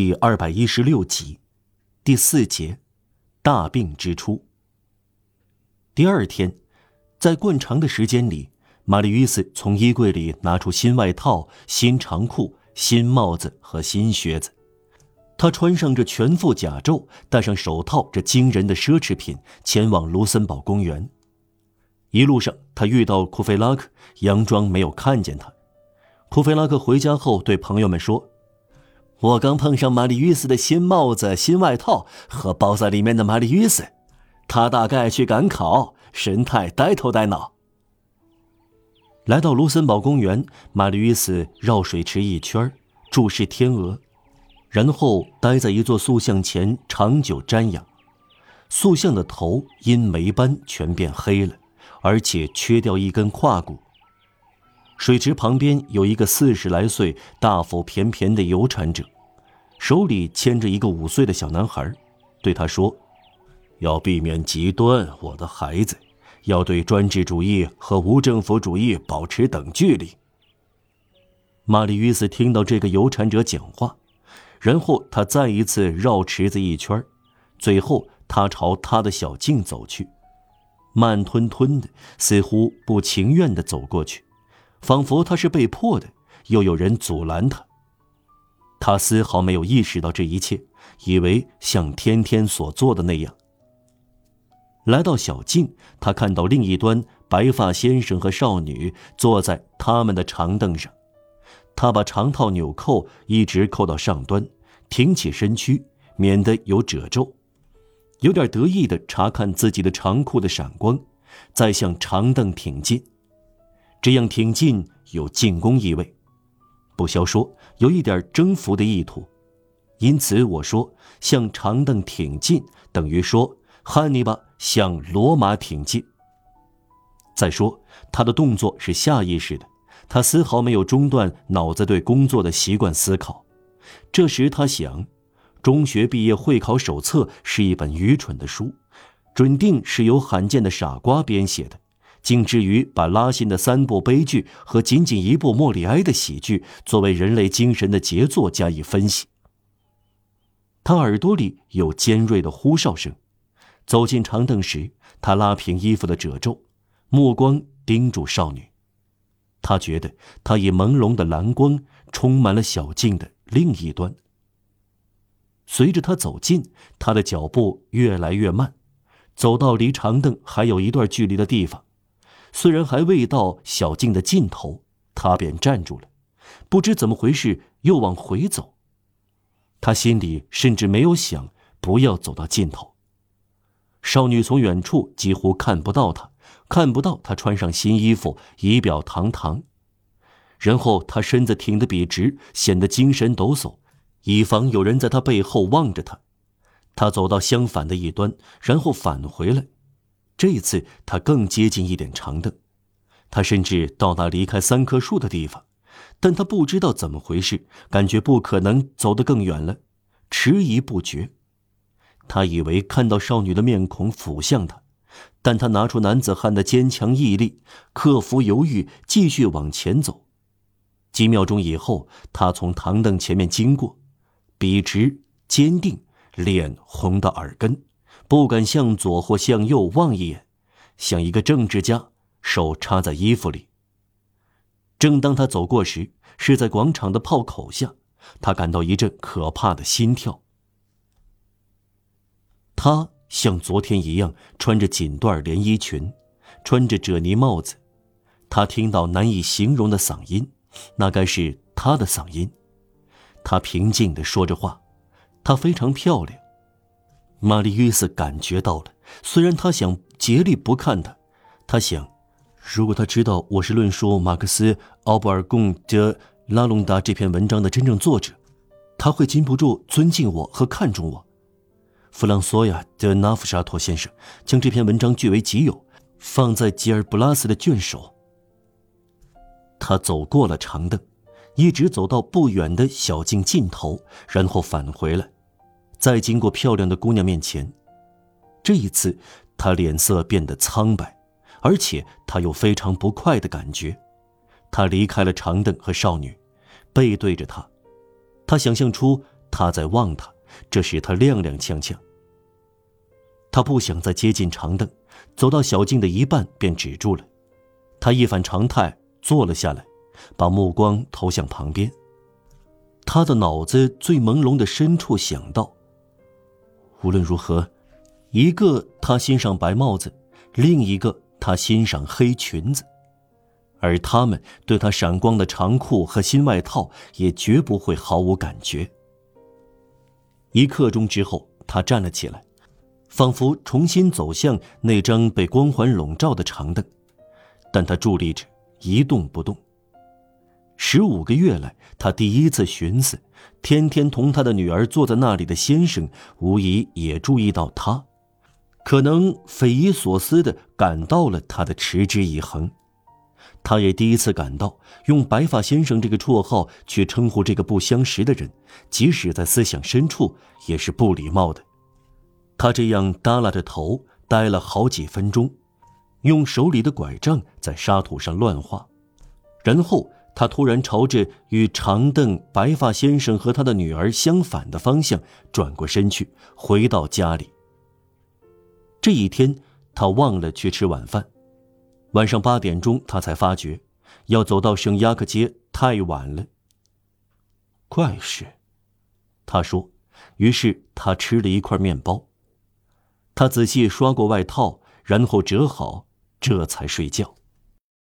第二百一十六集，第四节，大病之初。第二天，在惯常的时间里，玛丽·约斯从衣柜里拿出新外套、新长裤、新帽子和新靴子。他穿上这全副甲胄，戴上手套，这惊人的奢侈品，前往卢森堡公园。一路上，他遇到库菲拉克，佯装没有看见他。库菲拉克回家后对朋友们说：“我刚碰上玛丽·约斯的新帽子、新外套和包在里面的玛丽·约斯，他大概去赶考，神态呆头呆脑。”来到卢森堡公园，玛丽·约斯绕水池一圈，注视天鹅。然后待在一座塑像前长久瞻仰，塑像的头因霉斑全变黑了，而且缺掉一根胯骨。水池旁边有一个四十来岁、大腹便便的游产者，手里牵着一个五岁的小男孩，对他说：“要避免极端，我的孩子，要对专制主义和无政府主义保持等距离。”玛丽·约斯听到这个游产者讲话。然后他再一次绕池子一圈，最后他朝他的小径走去，慢吞吞的，似乎不情愿的走过去，仿佛他是被迫的，又有人阻拦他。他丝毫没有意识到这一切，以为像天天所做的那样。来到小径，他看到另一端白发先生和少女坐在他们的长凳上。他把长套纽扣一直扣到上端，挺起身躯，免得有褶皱，有点得意地查看自己的长裤的闪光，再向长凳挺进。这样挺进有进攻意味，不消说有一点征服的意图。因此我说，向长凳挺进等于说汉尼拔向罗马挺进。再说，他的动作是下意识的。他丝毫没有中断脑子对工作的习惯思考。这时他想，中学毕业会考手册是一本愚蠢的书，准定是由罕见的傻瓜编写的，竟至于把拉辛的三部悲剧和仅仅一部莫里埃的喜剧作为人类精神的杰作加以分析。他耳朵里有尖锐的呼哨声。走进长凳时，他拉平衣服的褶皱，目光盯住少女。他觉得他以朦胧的蓝光充满了小径的另一端。随着他走近，他的脚步越来越慢，走到离长凳还有一段距离的地方，虽然还未到小径的尽头，他便站住了，不知怎么回事又往回走。他心里甚至没有想不要走到尽头。少女从远处几乎看不到他。看不到他穿上新衣服，仪表堂堂，然后他身子挺得笔直，显得精神抖擞，以防有人在他背后望着他。他走到相反的一端，然后返回来。这一次他更接近一点长凳，他甚至到达离开三棵树的地方，但他不知道怎么回事，感觉不可能走得更远了，迟疑不决。他以为看到少女的面孔俯向他。但他拿出男子汉的坚强毅力，克服犹豫，继续往前走。几秒钟以后，他从堂凳前面经过，笔直、坚定，脸红到耳根，不敢向左或向右望一眼，像一个政治家，手插在衣服里。正当他走过时，是在广场的炮口下，他感到一阵可怕的心跳。他。像昨天一样，穿着锦缎连衣裙，穿着褶呢帽子。他听到难以形容的嗓音，那该是他的嗓音。他平静地说着话，她非常漂亮。玛丽·约瑟感觉到了，虽然他想竭力不看他，他想，如果他知道我是论述马克思·奥布尔贡德拉隆达这篇文章的真正作者，他会禁不住尊敬我和看重我。弗朗索亚·德纳夫沙托先生将这篇文章据为己有，放在吉尔布拉斯的卷首。他走过了长凳，一直走到不远的小径尽头，然后返回来，再经过漂亮的姑娘面前。这一次，他脸色变得苍白，而且他有非常不快的感觉。他离开了长凳和少女，背对着他，他想象出。他在望他，这使他踉踉跄跄。他不想再接近长凳，走到小径的一半便止住了。他一反常态坐了下来，把目光投向旁边。他的脑子最朦胧的深处想到：无论如何，一个他欣赏白帽子，另一个他欣赏黑裙子，而他们对他闪光的长裤和新外套也绝不会毫无感觉。一刻钟之后，他站了起来。仿佛重新走向那张被光环笼罩的长凳，但他伫立着一动不动。十五个月来，他第一次寻思，天天同他的女儿坐在那里的先生，无疑也注意到他，可能匪夷所思的感到了他的持之以恒。他也第一次感到，用“白发先生”这个绰号去称呼这个不相识的人，即使在思想深处也是不礼貌的。他这样耷拉着头待了好几分钟，用手里的拐杖在沙土上乱画，然后他突然朝着与长凳白发先生和他的女儿相反的方向转过身去，回到家里。这一天，他忘了去吃晚饭，晚上八点钟他才发觉，要走到圣亚克街太晚了。怪事，他说，于是他吃了一块面包。他仔细刷过外套，然后折好，这才睡觉。